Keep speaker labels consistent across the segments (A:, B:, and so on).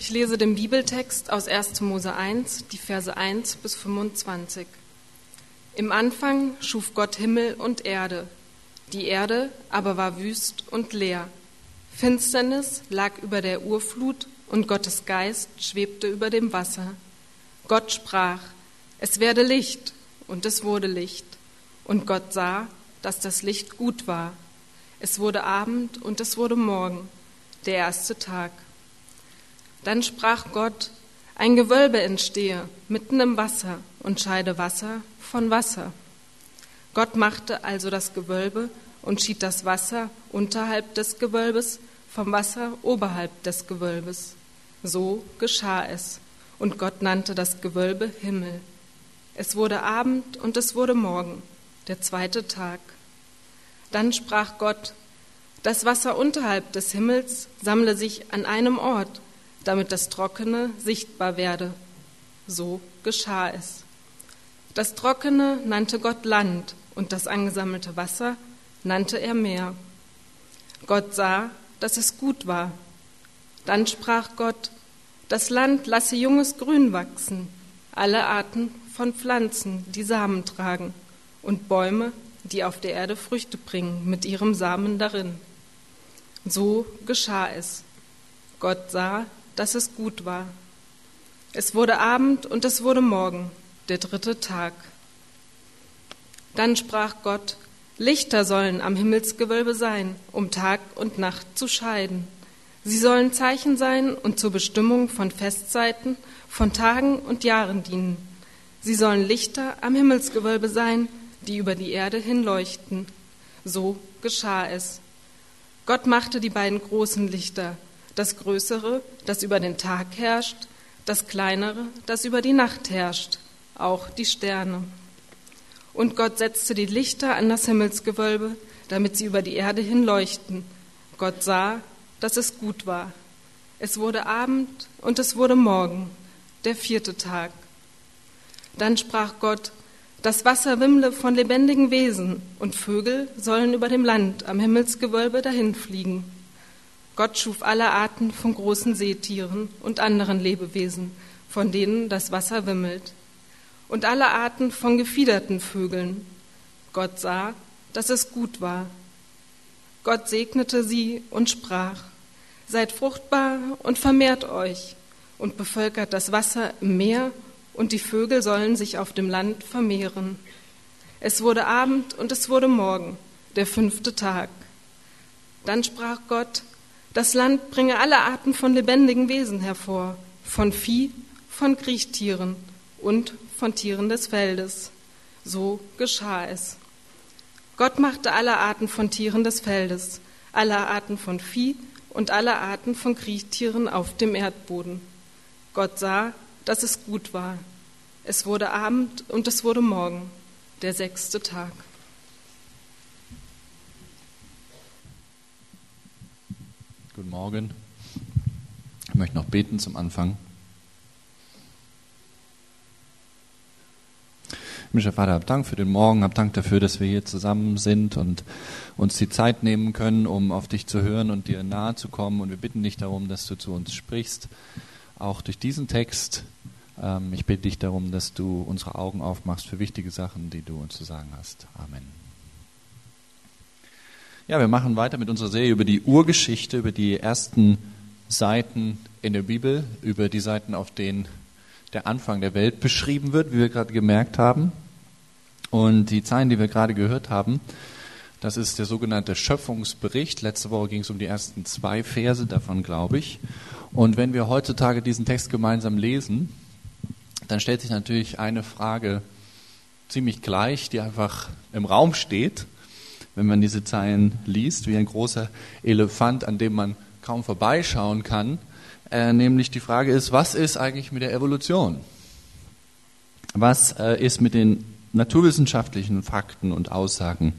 A: Ich lese den Bibeltext aus 1. Mose 1, die Verse 1 bis 25. Im Anfang schuf Gott Himmel und Erde. Die Erde aber war wüst und leer. Finsternis lag über der Urflut und Gottes Geist schwebte über dem Wasser. Gott sprach, es werde Licht, und es wurde Licht. Und Gott sah, dass das Licht gut war. Es wurde Abend und es wurde Morgen, der erste Tag. Dann sprach Gott, ein Gewölbe entstehe mitten im Wasser und scheide Wasser von Wasser. Gott machte also das Gewölbe und schied das Wasser unterhalb des Gewölbes vom Wasser oberhalb des Gewölbes. So geschah es. Und Gott nannte das Gewölbe Himmel. Es wurde Abend und es wurde Morgen, der zweite Tag. Dann sprach Gott, das Wasser unterhalb des Himmels sammle sich an einem Ort, damit das Trockene sichtbar werde. So geschah es. Das Trockene nannte Gott Land und das angesammelte Wasser nannte er Meer. Gott sah, dass es gut war. Dann sprach Gott, das Land lasse junges Grün wachsen, alle Arten von Pflanzen, die Samen tragen, und Bäume, die auf der Erde Früchte bringen, mit ihrem Samen darin. So geschah es. Gott sah, dass es gut war. Es wurde Abend und es wurde Morgen, der dritte Tag. Dann sprach Gott, Lichter sollen am Himmelsgewölbe sein, um Tag und Nacht zu scheiden. Sie sollen Zeichen sein und zur Bestimmung von Festzeiten, von Tagen und Jahren dienen Sie sollen Lichter am Himmelsgewölbe sein, die über die Erde hinleuchten. So geschah es. Gott machte die beiden großen Lichter, das größere, das über den Tag herrscht, das kleinere, das über die Nacht herrscht, auch die Sterne. Und Gott setzte die Lichter an das Himmelsgewölbe, damit sie über die Erde hinleuchten. Gott sah, dass es gut war. Es wurde Abend und es wurde Morgen, der vierte Tag. Dann sprach Gott, das Wasser wimmle von lebendigen Wesen und Vögel sollen über dem Land am Himmelsgewölbe dahinfliegen. Gott schuf alle Arten von großen Seetieren und anderen Lebewesen, von denen das Wasser wimmelt, und alle Arten von gefiederten Vögeln. Gott sah, dass es gut war. Gott segnete sie und sprach, Seid fruchtbar und vermehrt euch und bevölkert das Wasser im Meer und die Vögel sollen sich auf dem Land vermehren. Es wurde Abend und es wurde Morgen, der fünfte Tag. Dann sprach Gott, das Land bringe alle Arten von lebendigen Wesen hervor, von Vieh, von Kriechtieren und von Tieren des Feldes. So geschah es. Gott machte alle Arten von Tieren des Feldes, alle Arten von Vieh und alle Arten von Kriechtieren auf dem Erdboden. Gott sah, dass es gut war. Es wurde Abend und es wurde Morgen, der sechste Tag.
B: Guten Morgen. Ich möchte noch beten zum Anfang. Himmlischer Vater, hab Dank für den Morgen, hab Dank dafür, dass wir hier zusammen sind und uns die Zeit nehmen können, um auf dich zu hören und dir nahe zu kommen. Und wir bitten dich darum, dass du zu uns sprichst, auch durch diesen Text. Ähm, ich bitte dich darum, dass du unsere Augen aufmachst für wichtige Sachen, die du uns zu sagen hast. Amen. Ja, wir machen weiter mit unserer Serie über die Urgeschichte, über die ersten Seiten in der Bibel, über die Seiten, auf denen der Anfang der Welt beschrieben wird, wie wir gerade gemerkt haben. Und die Zeilen, die wir gerade gehört haben, das ist der sogenannte Schöpfungsbericht. Letzte Woche ging es um die ersten zwei Verse davon, glaube ich. Und wenn wir heutzutage diesen Text gemeinsam lesen, dann stellt sich natürlich eine Frage ziemlich gleich, die einfach im Raum steht, wenn man diese Zeilen liest, wie ein großer Elefant, an dem man kaum vorbeischauen kann. Äh, nämlich die Frage ist, was ist eigentlich mit der Evolution? Was äh, ist mit den naturwissenschaftlichen Fakten und Aussagen,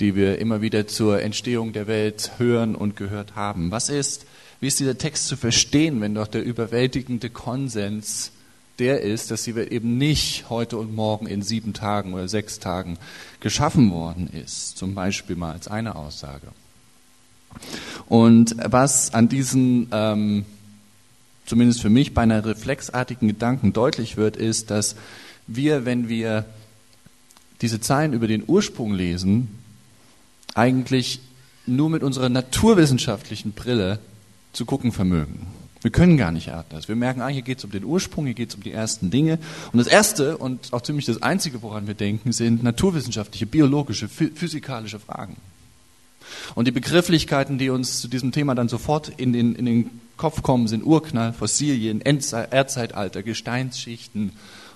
B: die wir immer wieder zur Entstehung der Welt hören und gehört haben? Was ist, wie ist dieser Text zu verstehen, wenn doch der überwältigende Konsens der ist, dass sie eben nicht heute und morgen in sieben Tagen oder sechs Tagen geschaffen worden ist, zum Beispiel mal als eine Aussage. Und was an diesen ähm, zumindest für mich bei einer reflexartigen Gedanken deutlich wird, ist, dass wir, wenn wir diese Zeilen über den Ursprung lesen, eigentlich nur mit unserer naturwissenschaftlichen Brille zu gucken vermögen. Wir können gar nicht anders. Wir merken, ah, hier geht es um den Ursprung, hier geht es um die ersten Dinge. Und das Erste und auch ziemlich das Einzige, woran wir denken, sind naturwissenschaftliche, biologische, physikalische Fragen. Und die Begrifflichkeiten, die uns zu diesem Thema dann sofort in den, in den Kopf kommen, sind Urknall, Fossilien, Erdzeitalter, Gesteinsschichten,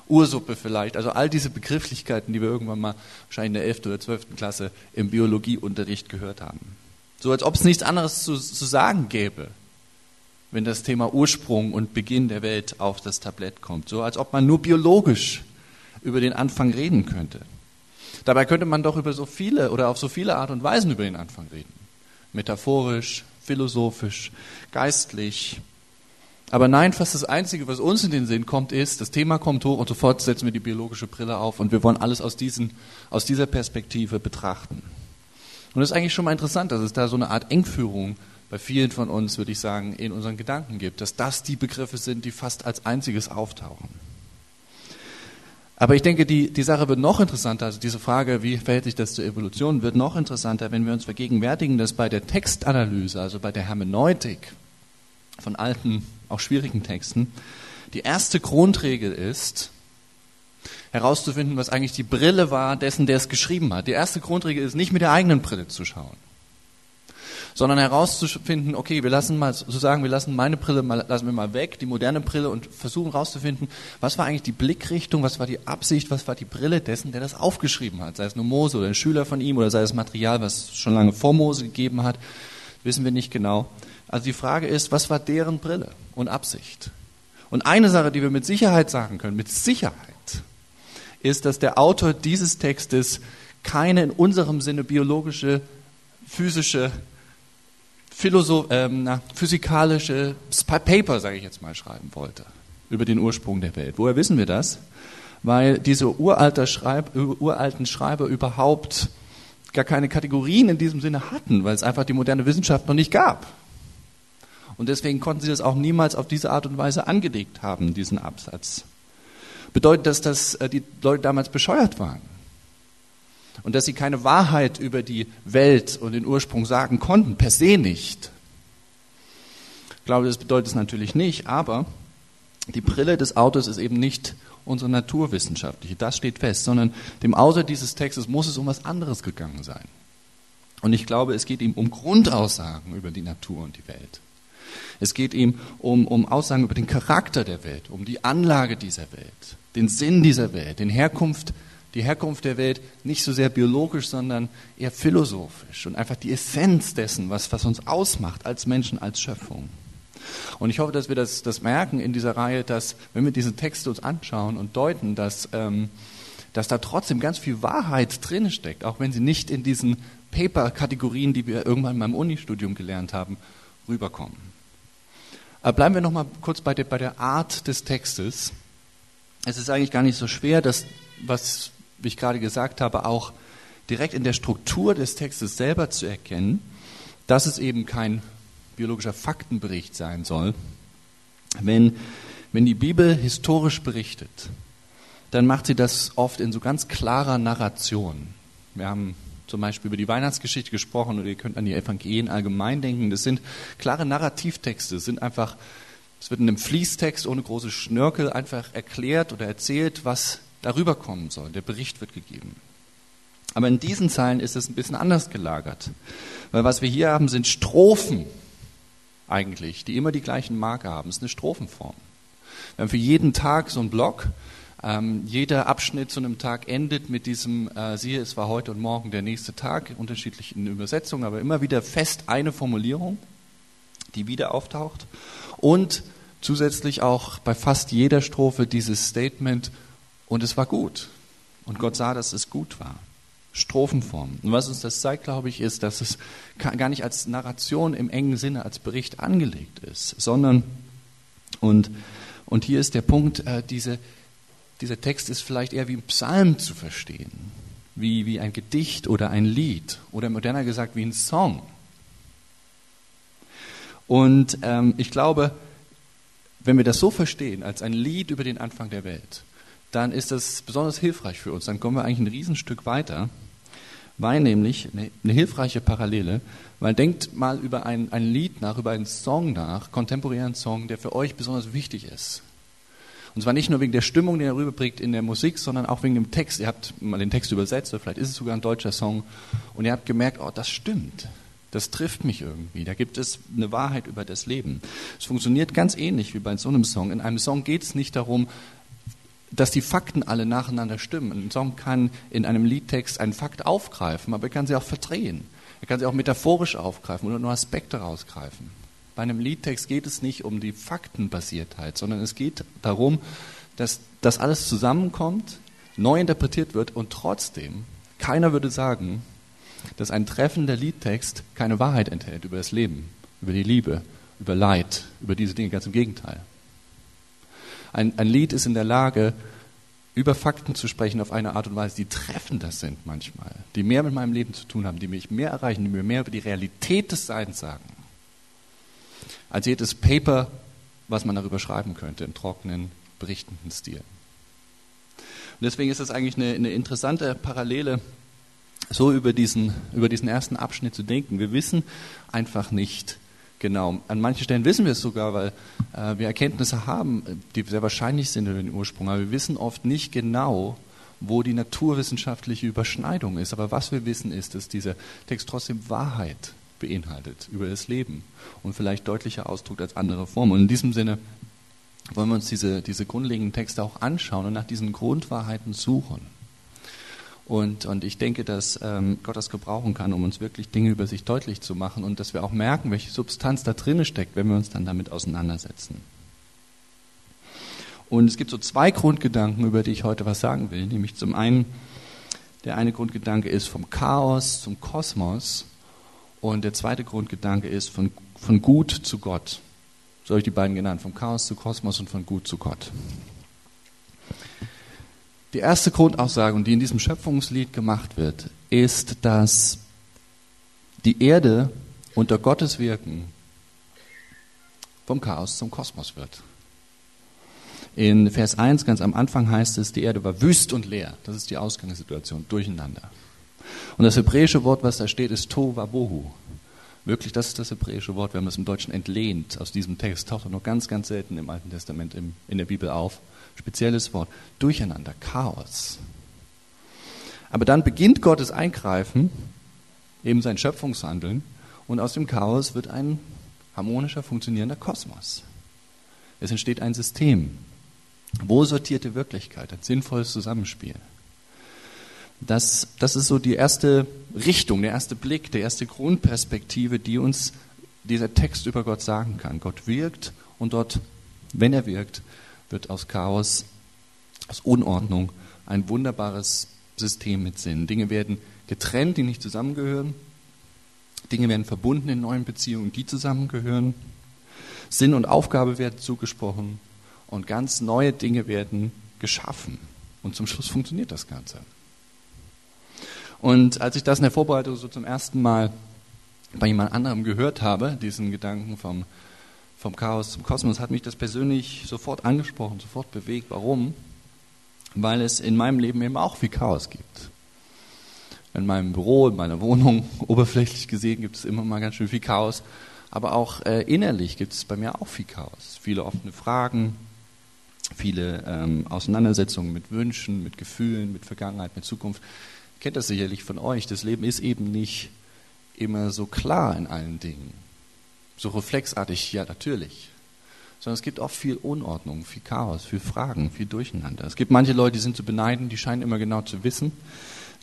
B: Ursuppe vielleicht. Also all diese Begrifflichkeiten, die wir irgendwann mal wahrscheinlich in der 11. oder 12. Klasse im Biologieunterricht gehört haben. So als ob es nichts anderes zu, zu sagen gäbe, wenn das Thema Ursprung und Beginn der Welt auf das Tablett kommt. So als ob man nur biologisch über den Anfang reden könnte. Dabei könnte man doch über so viele oder auf so viele Art und Weisen über den Anfang reden. Metaphorisch, philosophisch, geistlich. Aber nein, fast das Einzige, was uns in den Sinn kommt, ist, das Thema kommt hoch und sofort setzen wir die biologische Brille auf und wir wollen alles aus, diesen, aus dieser Perspektive betrachten. Und es ist eigentlich schon mal interessant, dass es da so eine Art Engführung bei vielen von uns, würde ich sagen, in unseren Gedanken gibt, dass das die Begriffe sind, die fast als einziges auftauchen. Aber ich denke, die, die Sache wird noch interessanter, also diese Frage, wie verhält sich das zur Evolution, wird noch interessanter, wenn wir uns vergegenwärtigen, dass bei der Textanalyse, also bei der Hermeneutik von alten, auch schwierigen Texten, die erste Grundregel ist, herauszufinden, was eigentlich die Brille war dessen, der es geschrieben hat. Die erste Grundregel ist, nicht mit der eigenen Brille zu schauen sondern herauszufinden, okay, wir lassen mal so sagen, wir lassen meine Brille mal, lassen wir mal weg, die moderne Brille und versuchen herauszufinden, was war eigentlich die Blickrichtung, was war die Absicht, was war die Brille dessen, der das aufgeschrieben hat, sei es nur Mose oder ein Schüler von ihm oder sei es Material, was es schon lange vor Mose gegeben hat, wissen wir nicht genau. Also die Frage ist, was war deren Brille und Absicht? Und eine Sache, die wir mit Sicherheit sagen können, mit Sicherheit, ist, dass der Autor dieses Textes keine in unserem Sinne biologische, physische Philosoph ähm, na, physikalische Paper, sage ich jetzt mal, schreiben wollte über den Ursprung der Welt. Woher wissen wir das? Weil diese uralte Schreib, uralten Schreiber überhaupt gar keine Kategorien in diesem Sinne hatten, weil es einfach die moderne Wissenschaft noch nicht gab. Und deswegen konnten sie das auch niemals auf diese Art und Weise angelegt haben, diesen Absatz. Bedeutet das, dass äh, die Leute damals bescheuert waren? Und dass sie keine Wahrheit über die Welt und den Ursprung sagen konnten, per se nicht. Ich glaube, das bedeutet es natürlich nicht, aber die Brille des Autors ist eben nicht unsere naturwissenschaftliche, das steht fest, sondern dem Autor dieses Textes muss es um was anderes gegangen sein. Und ich glaube, es geht ihm um Grundaussagen über die Natur und die Welt. Es geht ihm um, um Aussagen über den Charakter der Welt, um die Anlage dieser Welt, den Sinn dieser Welt, den Herkunft die Herkunft der Welt nicht so sehr biologisch, sondern eher philosophisch und einfach die Essenz dessen, was, was uns ausmacht als Menschen, als Schöpfung. Und ich hoffe, dass wir das, das merken in dieser Reihe, dass wenn wir diese Texte uns anschauen und deuten, dass, ähm, dass da trotzdem ganz viel Wahrheit drin steckt, auch wenn sie nicht in diesen Paper-Kategorien, die wir irgendwann mal im Unistudium gelernt haben, rüberkommen. Aber bleiben wir noch mal kurz bei der, bei der Art des Textes. Es ist eigentlich gar nicht so schwer, das, was wie ich gerade gesagt habe, auch direkt in der Struktur des Textes selber zu erkennen, dass es eben kein biologischer Faktenbericht sein soll. Wenn, wenn die Bibel historisch berichtet, dann macht sie das oft in so ganz klarer Narration. Wir haben zum Beispiel über die Weihnachtsgeschichte gesprochen oder ihr könnt an die Evangelien allgemein denken. Das sind klare Narrativtexte, sind einfach, es wird in einem Fließtext ohne große Schnörkel einfach erklärt oder erzählt, was darüber kommen soll. Der Bericht wird gegeben. Aber in diesen Zeilen ist es ein bisschen anders gelagert. Weil was wir hier haben, sind Strophen eigentlich, die immer die gleichen Marke haben. Es ist eine Strophenform. Wir haben für jeden Tag so einen Block. Ähm, jeder Abschnitt zu einem Tag endet mit diesem, äh, siehe, es war heute und morgen der nächste Tag, unterschiedlich in Übersetzungen, aber immer wieder fest eine Formulierung, die wieder auftaucht. Und zusätzlich auch bei fast jeder Strophe dieses Statement, und es war gut. Und Gott sah, dass es gut war. Strophenform. Und was uns das zeigt, glaube ich, ist, dass es gar nicht als Narration im engen Sinne, als Bericht angelegt ist, sondern, und, und hier ist der Punkt, äh, diese, dieser Text ist vielleicht eher wie ein Psalm zu verstehen, wie, wie ein Gedicht oder ein Lied oder moderner gesagt wie ein Song. Und ähm, ich glaube, wenn wir das so verstehen, als ein Lied über den Anfang der Welt, dann ist das besonders hilfreich für uns. Dann kommen wir eigentlich ein Riesenstück weiter, weil nämlich eine, hilfreiche Parallele, weil denkt mal über ein, ein Lied nach, über einen Song nach, kontemporären Song, der für euch besonders wichtig ist. Und zwar nicht nur wegen der Stimmung, die er rüberbringt in der Musik, sondern auch wegen dem Text. Ihr habt mal den Text übersetzt, oder vielleicht ist es sogar ein deutscher Song, und ihr habt gemerkt, oh, das stimmt. Das trifft mich irgendwie. Da gibt es eine Wahrheit über das Leben. Es funktioniert ganz ähnlich wie bei so einem Song. In einem Song geht es nicht darum, dass die Fakten alle nacheinander stimmen. Ein Song kann in einem Liedtext einen Fakt aufgreifen, aber er kann sie auch verdrehen. Er kann sie auch metaphorisch aufgreifen oder nur Aspekte rausgreifen. Bei einem Liedtext geht es nicht um die Faktenbasiertheit, sondern es geht darum, dass das alles zusammenkommt, neu interpretiert wird und trotzdem keiner würde sagen, dass ein treffender Liedtext keine Wahrheit enthält über das Leben, über die Liebe, über Leid, über diese Dinge. Ganz im Gegenteil. Ein, ein Lied ist in der Lage, über Fakten zu sprechen auf eine Art und Weise, die treffender sind manchmal, die mehr mit meinem Leben zu tun haben, die mich mehr erreichen, die mir mehr über die Realität des Seins sagen, als jedes Paper, was man darüber schreiben könnte, im trockenen, berichtenden Stil. Und deswegen ist das eigentlich eine, eine interessante Parallele so über diesen, über diesen ersten Abschnitt zu denken. Wir wissen einfach nicht genau. An manchen Stellen wissen wir es sogar, weil äh, wir Erkenntnisse haben, die sehr wahrscheinlich sind über den Ursprung, aber wir wissen oft nicht genau, wo die naturwissenschaftliche Überschneidung ist. Aber was wir wissen ist, dass dieser Text trotzdem Wahrheit beinhaltet über das Leben und vielleicht deutlicher ausdrückt als andere Formen. Und in diesem Sinne wollen wir uns diese, diese grundlegenden Texte auch anschauen und nach diesen Grundwahrheiten suchen. Und, und ich denke, dass ähm, Gott das gebrauchen kann, um uns wirklich Dinge über sich deutlich zu machen und dass wir auch merken, welche Substanz da drin steckt, wenn wir uns dann damit auseinandersetzen. Und es gibt so zwei Grundgedanken, über die ich heute was sagen will. Nämlich zum einen, der eine Grundgedanke ist vom Chaos zum Kosmos und der zweite Grundgedanke ist von, von Gut zu Gott. So habe ich die beiden genannt, vom Chaos zu Kosmos und von Gut zu Gott. Die erste Grundaussage, die in diesem Schöpfungslied gemacht wird, ist, dass die Erde unter Gottes Wirken vom Chaos zum Kosmos wird. In Vers 1 ganz am Anfang heißt es, die Erde war wüst und leer. Das ist die Ausgangssituation, durcheinander. Und das hebräische Wort, was da steht, ist Tovabohu. Wirklich, das ist das hebräische Wort. Wir haben es im Deutschen entlehnt aus diesem Text. Taucht nur ganz, ganz selten im Alten Testament in der Bibel auf spezielles Wort, Durcheinander, Chaos. Aber dann beginnt Gottes Eingreifen, eben sein Schöpfungshandeln, und aus dem Chaos wird ein harmonischer, funktionierender Kosmos. Es entsteht ein System, wo sortierte Wirklichkeit, ein sinnvolles Zusammenspiel. Das, das ist so die erste Richtung, der erste Blick, die erste Grundperspektive, die uns dieser Text über Gott sagen kann. Gott wirkt und dort, wenn er wirkt, wird aus Chaos, aus Unordnung ein wunderbares System mit Sinn. Dinge werden getrennt, die nicht zusammengehören. Dinge werden verbunden in neuen Beziehungen, die zusammengehören. Sinn und Aufgabe werden zugesprochen und ganz neue Dinge werden geschaffen. Und zum Schluss funktioniert das Ganze. Und als ich das in der Vorbereitung so zum ersten Mal bei jemand anderem gehört habe, diesen Gedanken vom vom Chaos zum Kosmos, hat mich das persönlich sofort angesprochen, sofort bewegt. Warum? Weil es in meinem Leben eben auch viel Chaos gibt. In meinem Büro, in meiner Wohnung, oberflächlich gesehen, gibt es immer mal ganz schön viel Chaos. Aber auch äh, innerlich gibt es bei mir auch viel Chaos. Viele offene Fragen, viele ähm, Auseinandersetzungen mit Wünschen, mit Gefühlen, mit Vergangenheit, mit Zukunft. Ihr kennt das sicherlich von euch. Das Leben ist eben nicht immer so klar in allen Dingen. So reflexartig, ja natürlich. Sondern es gibt auch viel Unordnung, viel Chaos, viel Fragen, viel Durcheinander. Es gibt manche Leute, die sind zu beneiden, die scheinen immer genau zu wissen,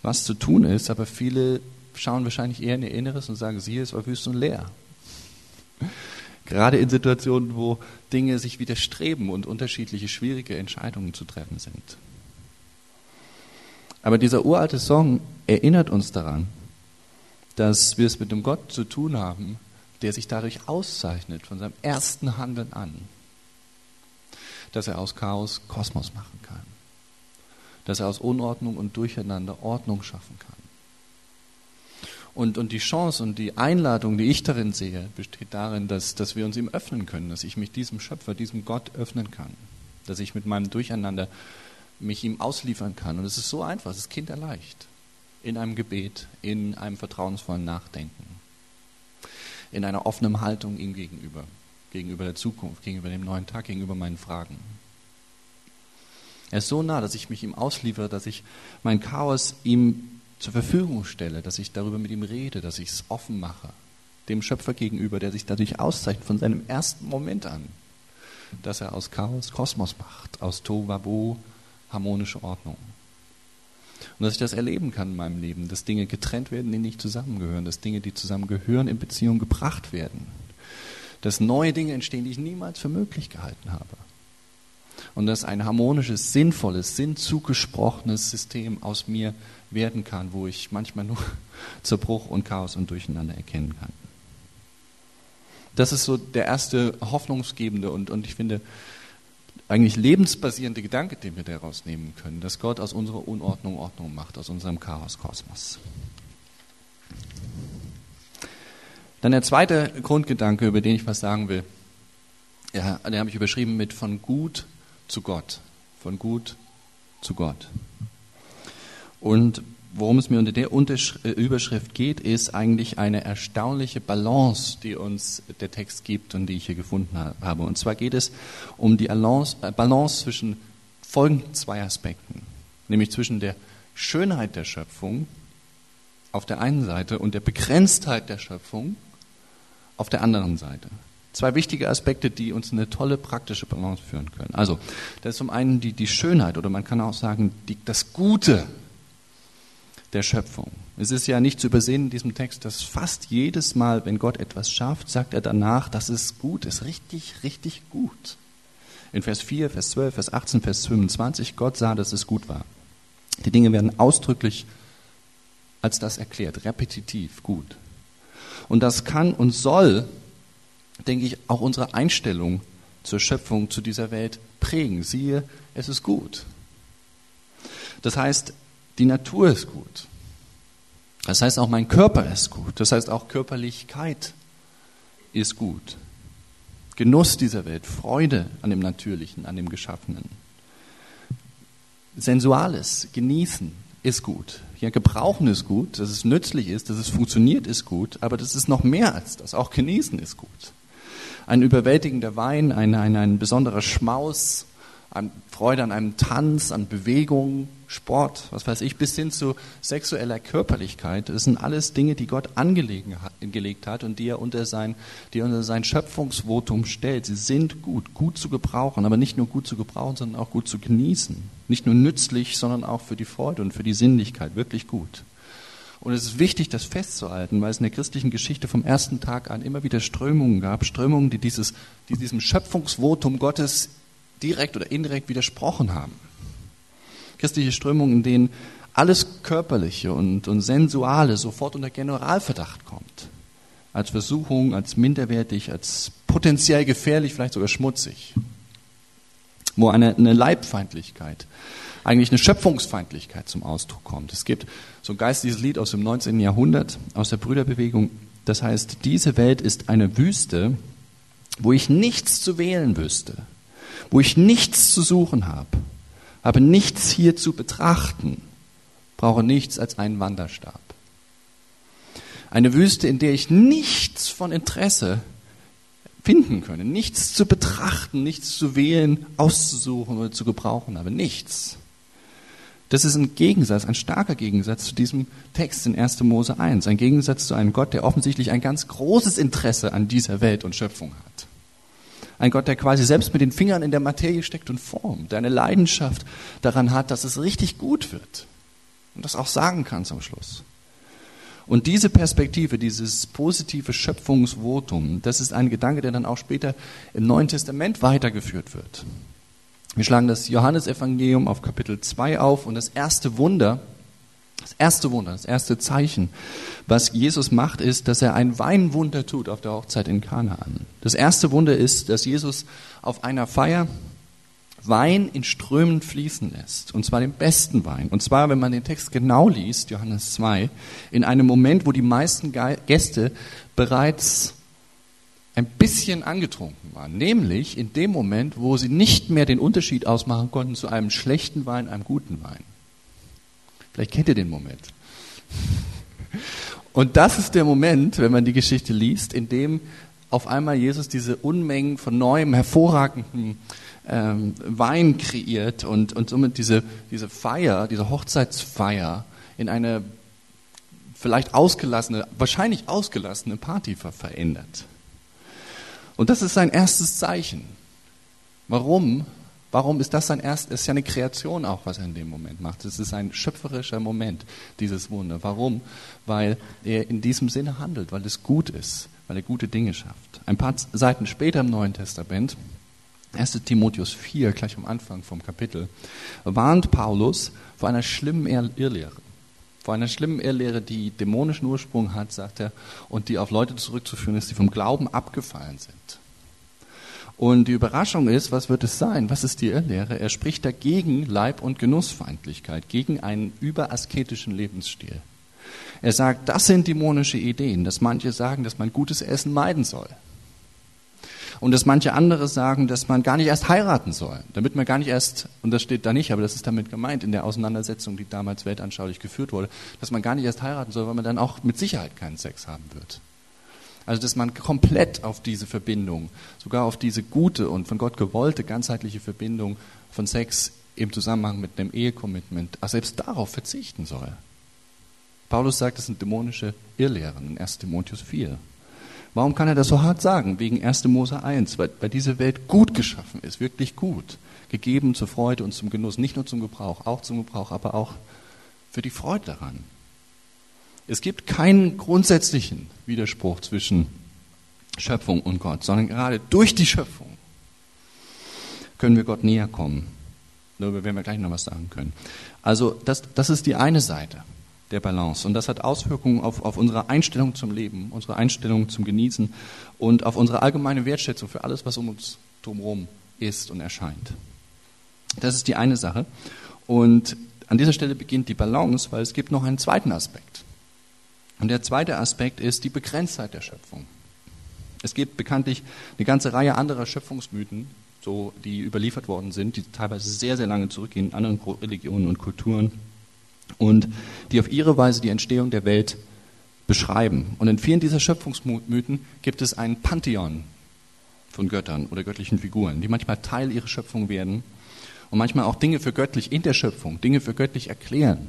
B: was zu tun ist, aber viele schauen wahrscheinlich eher in ihr Inneres und sagen, siehe, es war wüst und leer. Gerade in Situationen, wo Dinge sich widerstreben und unterschiedliche schwierige Entscheidungen zu treffen sind. Aber dieser uralte Song erinnert uns daran, dass wir es mit dem Gott zu tun haben, der sich dadurch auszeichnet, von seinem ersten Handeln an, dass er aus Chaos Kosmos machen kann, dass er aus Unordnung und Durcheinander Ordnung schaffen kann. Und, und die Chance und die Einladung, die ich darin sehe, besteht darin, dass, dass wir uns ihm öffnen können, dass ich mich diesem Schöpfer, diesem Gott öffnen kann, dass ich mit meinem Durcheinander mich ihm ausliefern kann. Und es ist so einfach, es ist kinderleicht. In einem Gebet, in einem vertrauensvollen Nachdenken, in einer offenen Haltung ihm gegenüber, gegenüber der Zukunft, gegenüber dem neuen Tag, gegenüber meinen Fragen. Er ist so nah, dass ich mich ihm ausliefere, dass ich mein Chaos ihm zur Verfügung stelle, dass ich darüber mit ihm rede, dass ich es offen mache, dem Schöpfer gegenüber, der sich dadurch auszeichnet von seinem ersten Moment an, dass er aus Chaos Kosmos macht, aus Tohuwabohu harmonische Ordnung. Und dass ich das erleben kann in meinem Leben, dass Dinge getrennt werden, die nicht zusammengehören, dass Dinge, die zusammengehören, in Beziehung gebracht werden, dass neue Dinge entstehen, die ich niemals für möglich gehalten habe. Und dass ein harmonisches, sinnvolles, sinnzugesprochenes System aus mir werden kann, wo ich manchmal nur Zerbruch und Chaos und Durcheinander erkennen kann. Das ist so der erste hoffnungsgebende und, und ich finde eigentlich lebensbasierende Gedanke, den wir daraus nehmen können, dass Gott aus unserer Unordnung Ordnung macht, aus unserem Chaos Kosmos. Dann der zweite Grundgedanke, über den ich was sagen will, ja, den habe ich überschrieben mit von gut zu Gott. Von gut zu Gott. Und worum es mir unter der äh, Überschrift geht, ist eigentlich eine erstaunliche Balance, die uns der Text gibt und die ich hier gefunden habe. Und zwar geht es um die äh, Balance zwischen folgenden zwei Aspekten, nämlich zwischen der Schönheit der Schöpfung auf der einen Seite und der Begrenztheit der Schöpfung auf der anderen Seite. Zwei wichtige Aspekte, die uns eine tolle praktische Balance führen können. Also, das ist zum einen die, die Schönheit oder man kann auch sagen, die, das Gute der Schöpfung. Es ist ja nicht zu übersehen in diesem Text, dass fast jedes Mal, wenn Gott etwas schafft, sagt er danach, dass es gut ist, richtig, richtig gut. In Vers 4, Vers 12, Vers 18, Vers 25, Gott sah, dass es gut war. Die Dinge werden ausdrücklich als das erklärt, repetitiv gut. Und das kann und soll, denke ich, auch unsere Einstellung zur Schöpfung, zu dieser Welt prägen. Siehe, es ist gut. Das heißt, die Natur ist gut. Das heißt, auch mein Körper ist gut. Das heißt, auch Körperlichkeit ist gut. Genuss dieser Welt, Freude an dem Natürlichen, an dem Geschaffenen. Sensuales, genießen ist gut. Ja, gebrauchen ist gut, dass es nützlich ist, dass es funktioniert ist gut, aber das ist noch mehr als das. Auch genießen ist gut. Ein überwältigender Wein, ein, ein, ein besonderer Schmaus, an Freude an einem Tanz, an Bewegung, Sport, was weiß ich, bis hin zu sexueller Körperlichkeit. Das sind alles Dinge, die Gott angelegt hat und die er unter sein, die er unter sein Schöpfungsvotum stellt. Sie sind gut, gut zu gebrauchen, aber nicht nur gut zu gebrauchen, sondern auch gut zu genießen. Nicht nur nützlich, sondern auch für die Freude und für die Sinnlichkeit. Wirklich gut. Und es ist wichtig, das festzuhalten, weil es in der christlichen Geschichte vom ersten Tag an immer wieder Strömungen gab, Strömungen, die, dieses, die diesem Schöpfungsvotum Gottes direkt oder indirekt widersprochen haben. Christliche Strömungen, in denen alles Körperliche und, und Sensuale sofort unter Generalverdacht kommt. Als Versuchung, als minderwertig, als potenziell gefährlich, vielleicht sogar schmutzig. Wo eine, eine Leibfeindlichkeit, eigentlich eine Schöpfungsfeindlichkeit zum Ausdruck kommt. Es gibt so ein geistliches Lied aus dem 19. Jahrhundert, aus der Brüderbewegung, das heißt, diese Welt ist eine Wüste, wo ich nichts zu wählen wüsste wo ich nichts zu suchen habe, habe nichts hier zu betrachten, brauche nichts als einen Wanderstab. Eine Wüste, in der ich nichts von Interesse finden könne, nichts zu betrachten, nichts zu wählen, auszusuchen oder zu gebrauchen habe, nichts. Das ist ein Gegensatz, ein starker Gegensatz zu diesem Text in 1. Mose 1, ein Gegensatz zu einem Gott, der offensichtlich ein ganz großes Interesse an dieser Welt und Schöpfung hat. Ein Gott, der quasi selbst mit den Fingern in der Materie steckt und formt, der eine Leidenschaft daran hat, dass es richtig gut wird. Und das auch sagen kann zum Schluss. Und diese Perspektive, dieses positive Schöpfungsvotum, das ist ein Gedanke, der dann auch später im Neuen Testament weitergeführt wird. Wir schlagen das Johannesevangelium auf Kapitel 2 auf und das erste Wunder, das erste Wunder, das erste Zeichen, was Jesus macht, ist, dass er ein Weinwunder tut auf der Hochzeit in Kanaan. Das erste Wunder ist, dass Jesus auf einer Feier Wein in Strömen fließen lässt. Und zwar den besten Wein. Und zwar, wenn man den Text genau liest, Johannes 2, in einem Moment, wo die meisten Gäste bereits ein bisschen angetrunken waren. Nämlich in dem Moment, wo sie nicht mehr den Unterschied ausmachen konnten zu einem schlechten Wein, einem guten Wein. Vielleicht kennt ihr den Moment. Und das ist der Moment, wenn man die Geschichte liest, in dem auf einmal Jesus diese Unmengen von neuem, hervorragenden ähm, Wein kreiert und, und somit diese, diese Feier, diese Hochzeitsfeier in eine vielleicht ausgelassene, wahrscheinlich ausgelassene Party verändert. Und das ist sein erstes Zeichen. Warum? Warum ist das sein erstes? Es ist ja eine Kreation auch, was er in dem Moment macht. Es ist ein schöpferischer Moment, dieses Wunder. Warum? Weil er in diesem Sinne handelt, weil es gut ist, weil er gute Dinge schafft. Ein paar Seiten später im Neuen Testament 1. Timotheus 4, gleich am Anfang vom Kapitel, warnt Paulus vor einer schlimmen Irrlehre. Vor einer schlimmen Irrlehre, die dämonischen Ursprung hat, sagt er, und die auf Leute zurückzuführen ist, die vom Glauben abgefallen sind. Und die Überraschung ist, was wird es sein? Was ist die Irrlehre? Er spricht dagegen Leib- und Genussfeindlichkeit, gegen einen überasketischen Lebensstil. Er sagt, das sind dämonische Ideen, dass manche sagen, dass man gutes Essen meiden soll und dass manche andere sagen, dass man gar nicht erst heiraten soll, damit man gar nicht erst, und das steht da nicht, aber das ist damit gemeint in der Auseinandersetzung, die damals weltanschaulich geführt wurde, dass man gar nicht erst heiraten soll, weil man dann auch mit Sicherheit keinen Sex haben wird. Also dass man komplett auf diese Verbindung, sogar auf diese gute und von Gott gewollte ganzheitliche Verbindung von Sex im Zusammenhang mit einem Ehekommitment, also selbst darauf verzichten soll. Paulus sagt, das sind dämonische Irrlehren in 1 Timotheus 4. Warum kann er das so hart sagen? Wegen 1. Mose 1, weil, weil diese Welt gut geschaffen ist, wirklich gut. Gegeben zur Freude und zum Genuss, nicht nur zum Gebrauch, auch zum Gebrauch, aber auch für die Freude daran. Es gibt keinen grundsätzlichen Widerspruch zwischen Schöpfung und Gott, sondern gerade durch die Schöpfung können wir Gott näher kommen. Darüber werden wir gleich noch was sagen können. Also das, das ist die eine Seite der Balance. Und das hat Auswirkungen auf, auf unsere Einstellung zum Leben, unsere Einstellung zum Genießen und auf unsere allgemeine Wertschätzung für alles, was um uns drumherum ist und erscheint. Das ist die eine Sache. Und an dieser Stelle beginnt die Balance, weil es gibt noch einen zweiten Aspekt. Und der zweite Aspekt ist die Begrenztheit der Schöpfung. Es gibt bekanntlich eine ganze Reihe anderer Schöpfungsmythen, so, die überliefert worden sind, die teilweise sehr, sehr lange zurückgehen in anderen Religionen und Kulturen und die auf ihre Weise die Entstehung der Welt beschreiben. Und in vielen dieser Schöpfungsmythen gibt es ein Pantheon von Göttern oder göttlichen Figuren, die manchmal Teil ihrer Schöpfung werden und manchmal auch Dinge für göttlich in der Schöpfung, Dinge für göttlich erklären.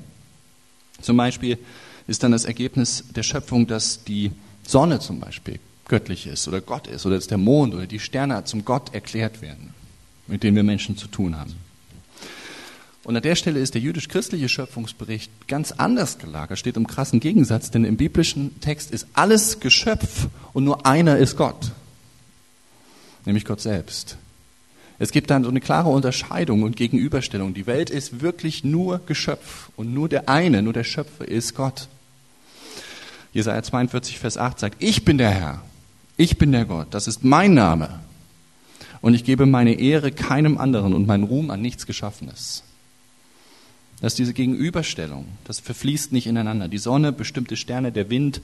B: Zum Beispiel ist dann das Ergebnis der Schöpfung, dass die Sonne zum Beispiel göttlich ist oder Gott ist oder dass der Mond oder die Sterne zum Gott erklärt werden, mit denen wir Menschen zu tun haben. Und an der Stelle ist der jüdisch-christliche Schöpfungsbericht ganz anders gelagert, steht im krassen Gegensatz, denn im biblischen Text ist alles Geschöpf und nur einer ist Gott, nämlich Gott selbst. Es gibt dann so eine klare Unterscheidung und Gegenüberstellung. Die Welt ist wirklich nur Geschöpf und nur der eine, nur der Schöpfer ist Gott. Jesaja 42, Vers 8 sagt, ich bin der Herr, ich bin der Gott, das ist mein Name. Und ich gebe meine Ehre keinem anderen und meinen Ruhm an nichts Geschaffenes. Das ist diese Gegenüberstellung. Das verfließt nicht ineinander. Die Sonne, bestimmte Sterne, der Wind,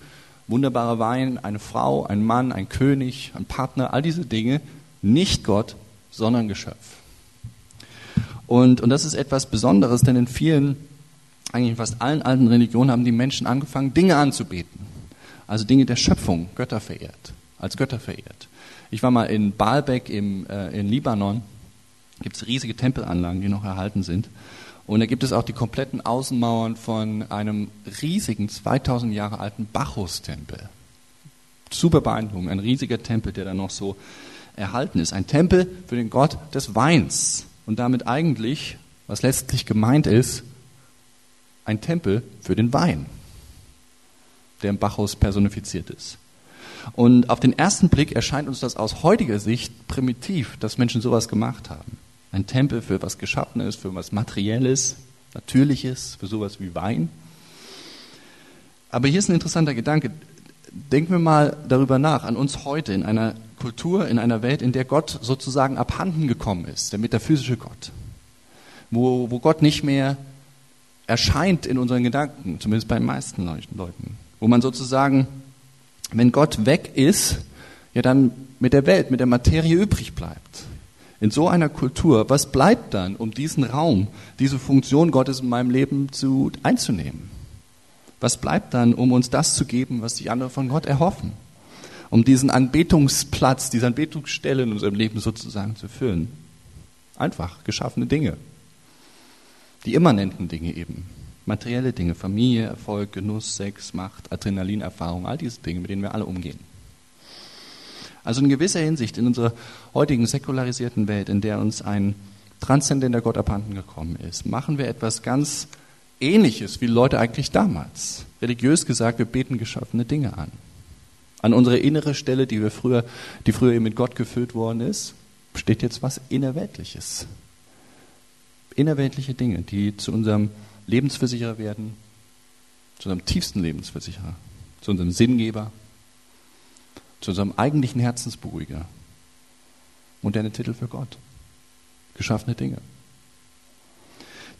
B: wunderbarer Wein, eine Frau, ein Mann, ein König, ein Partner, all diese Dinge, nicht Gott, sondern Geschöpf. Und, und das ist etwas Besonderes, denn in vielen, eigentlich fast allen alten Religionen haben die Menschen angefangen, Dinge anzubeten. Also Dinge der Schöpfung, Götter verehrt, als Götter verehrt. Ich war mal in Baalbek im, äh, in Libanon, gibt es riesige Tempelanlagen, die noch erhalten sind. Und da gibt es auch die kompletten Außenmauern von einem riesigen, 2000 Jahre alten Bacchus-Tempel. Super beeindruckend, ein riesiger Tempel, der da noch so erhalten ist. Ein Tempel für den Gott des Weins. Und damit eigentlich, was letztlich gemeint ist, ein Tempel für den Wein, der im Bacchus personifiziert ist. Und auf den ersten Blick erscheint uns das aus heutiger Sicht primitiv, dass Menschen sowas gemacht haben. Ein Tempel für was Geschaffenes, für was Materielles, Natürliches, für sowas wie Wein. Aber hier ist ein interessanter Gedanke. Denken wir mal darüber nach, an uns heute in einer Kultur, in einer Welt, in der Gott sozusagen abhanden gekommen ist, der metaphysische Gott. Wo, wo Gott nicht mehr erscheint in unseren Gedanken, zumindest bei den meisten Leuten. Wo man sozusagen, wenn Gott weg ist, ja dann mit der Welt, mit der Materie übrig bleibt. In so einer Kultur, was bleibt dann, um diesen Raum, diese Funktion Gottes in meinem Leben zu, einzunehmen? Was bleibt dann, um uns das zu geben, was die anderen von Gott erhoffen? Um diesen Anbetungsplatz, diese Anbetungsstelle in unserem Leben sozusagen zu füllen? Einfach geschaffene Dinge. Die immanenten Dinge eben. Materielle Dinge, Familie, Erfolg, Genuss, Sex, Macht, Adrenalinerfahrung, all diese Dinge, mit denen wir alle umgehen. Also in gewisser Hinsicht in unserer heutigen säkularisierten Welt, in der uns ein transzendenter Gott abhanden gekommen ist, machen wir etwas ganz Ähnliches wie Leute eigentlich damals. Religiös gesagt, wir beten geschaffene Dinge an. An unsere innere Stelle, die wir früher, die früher mit Gott gefüllt worden ist, steht jetzt was Innerweltliches innerweltliche Dinge, die zu unserem Lebensversicherer werden, zu unserem tiefsten Lebensversicherer, zu unserem Sinngeber, zu unserem eigentlichen Herzensberuhiger. Moderne Titel für Gott. Geschaffene Dinge.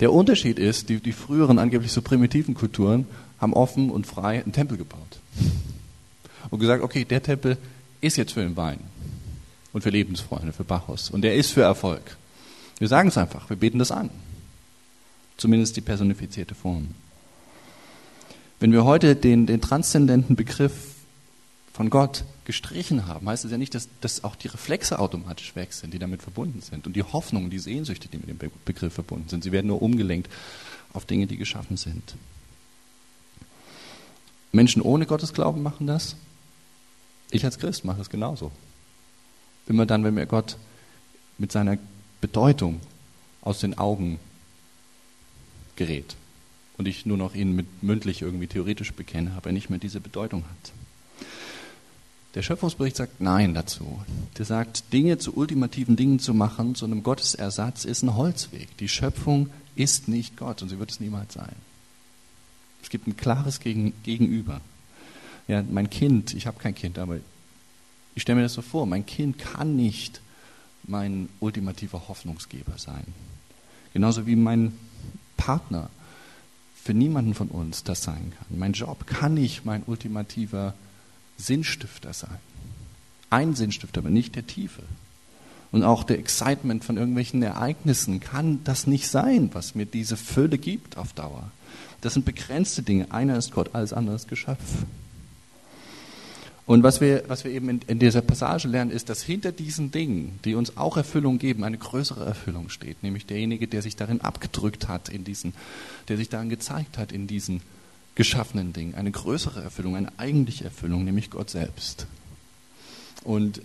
B: Der Unterschied ist, die, die früheren angeblich so primitiven Kulturen haben offen und frei einen Tempel gebaut. Und gesagt, okay, der Tempel ist jetzt für den Wein und für Lebensfreunde, für Bacchus. Und der ist für Erfolg. Wir sagen es einfach, wir beten das an. Zumindest die personifizierte Form. Wenn wir heute den, den transzendenten Begriff von Gott gestrichen haben, heißt es ja nicht, dass, dass auch die Reflexe automatisch weg sind, die damit verbunden sind. Und die Hoffnungen, die Sehnsüchte, die mit dem Begriff verbunden sind. Sie werden nur umgelenkt auf Dinge, die geschaffen sind. Menschen ohne Gottesglauben machen das. Ich als Christ mache es genauso. Immer dann, wenn mir Gott mit seiner Bedeutung aus den Augen gerät und ich nur noch ihn mit mündlich irgendwie theoretisch bekenne, aber er nicht mehr diese Bedeutung hat. Der Schöpfungsbericht sagt Nein dazu. Der sagt, Dinge zu ultimativen Dingen zu machen, zu einem Gottesersatz, ist ein Holzweg. Die Schöpfung ist nicht Gott und sie wird es niemals sein. Es gibt ein klares Gegenüber. Ja, mein Kind, ich habe kein Kind, aber ich stelle mir das so vor, mein Kind kann nicht mein ultimativer Hoffnungsgeber sein. Genauso wie mein Partner für niemanden von uns das sein kann. Mein Job kann nicht mein ultimativer Sinnstifter sein. Ein Sinnstifter, aber nicht der Tiefe. Und auch der Excitement von irgendwelchen Ereignissen kann das nicht sein, was mir diese Fülle gibt auf Dauer. Das sind begrenzte Dinge. Einer ist Gott, alles andere ist Geschöpf. Und was wir, was wir eben in, in, dieser Passage lernen, ist, dass hinter diesen Dingen, die uns auch Erfüllung geben, eine größere Erfüllung steht, nämlich derjenige, der sich darin abgedrückt hat, in diesen, der sich darin gezeigt hat, in diesen geschaffenen Dingen. Eine größere Erfüllung, eine eigentliche Erfüllung, nämlich Gott selbst. Und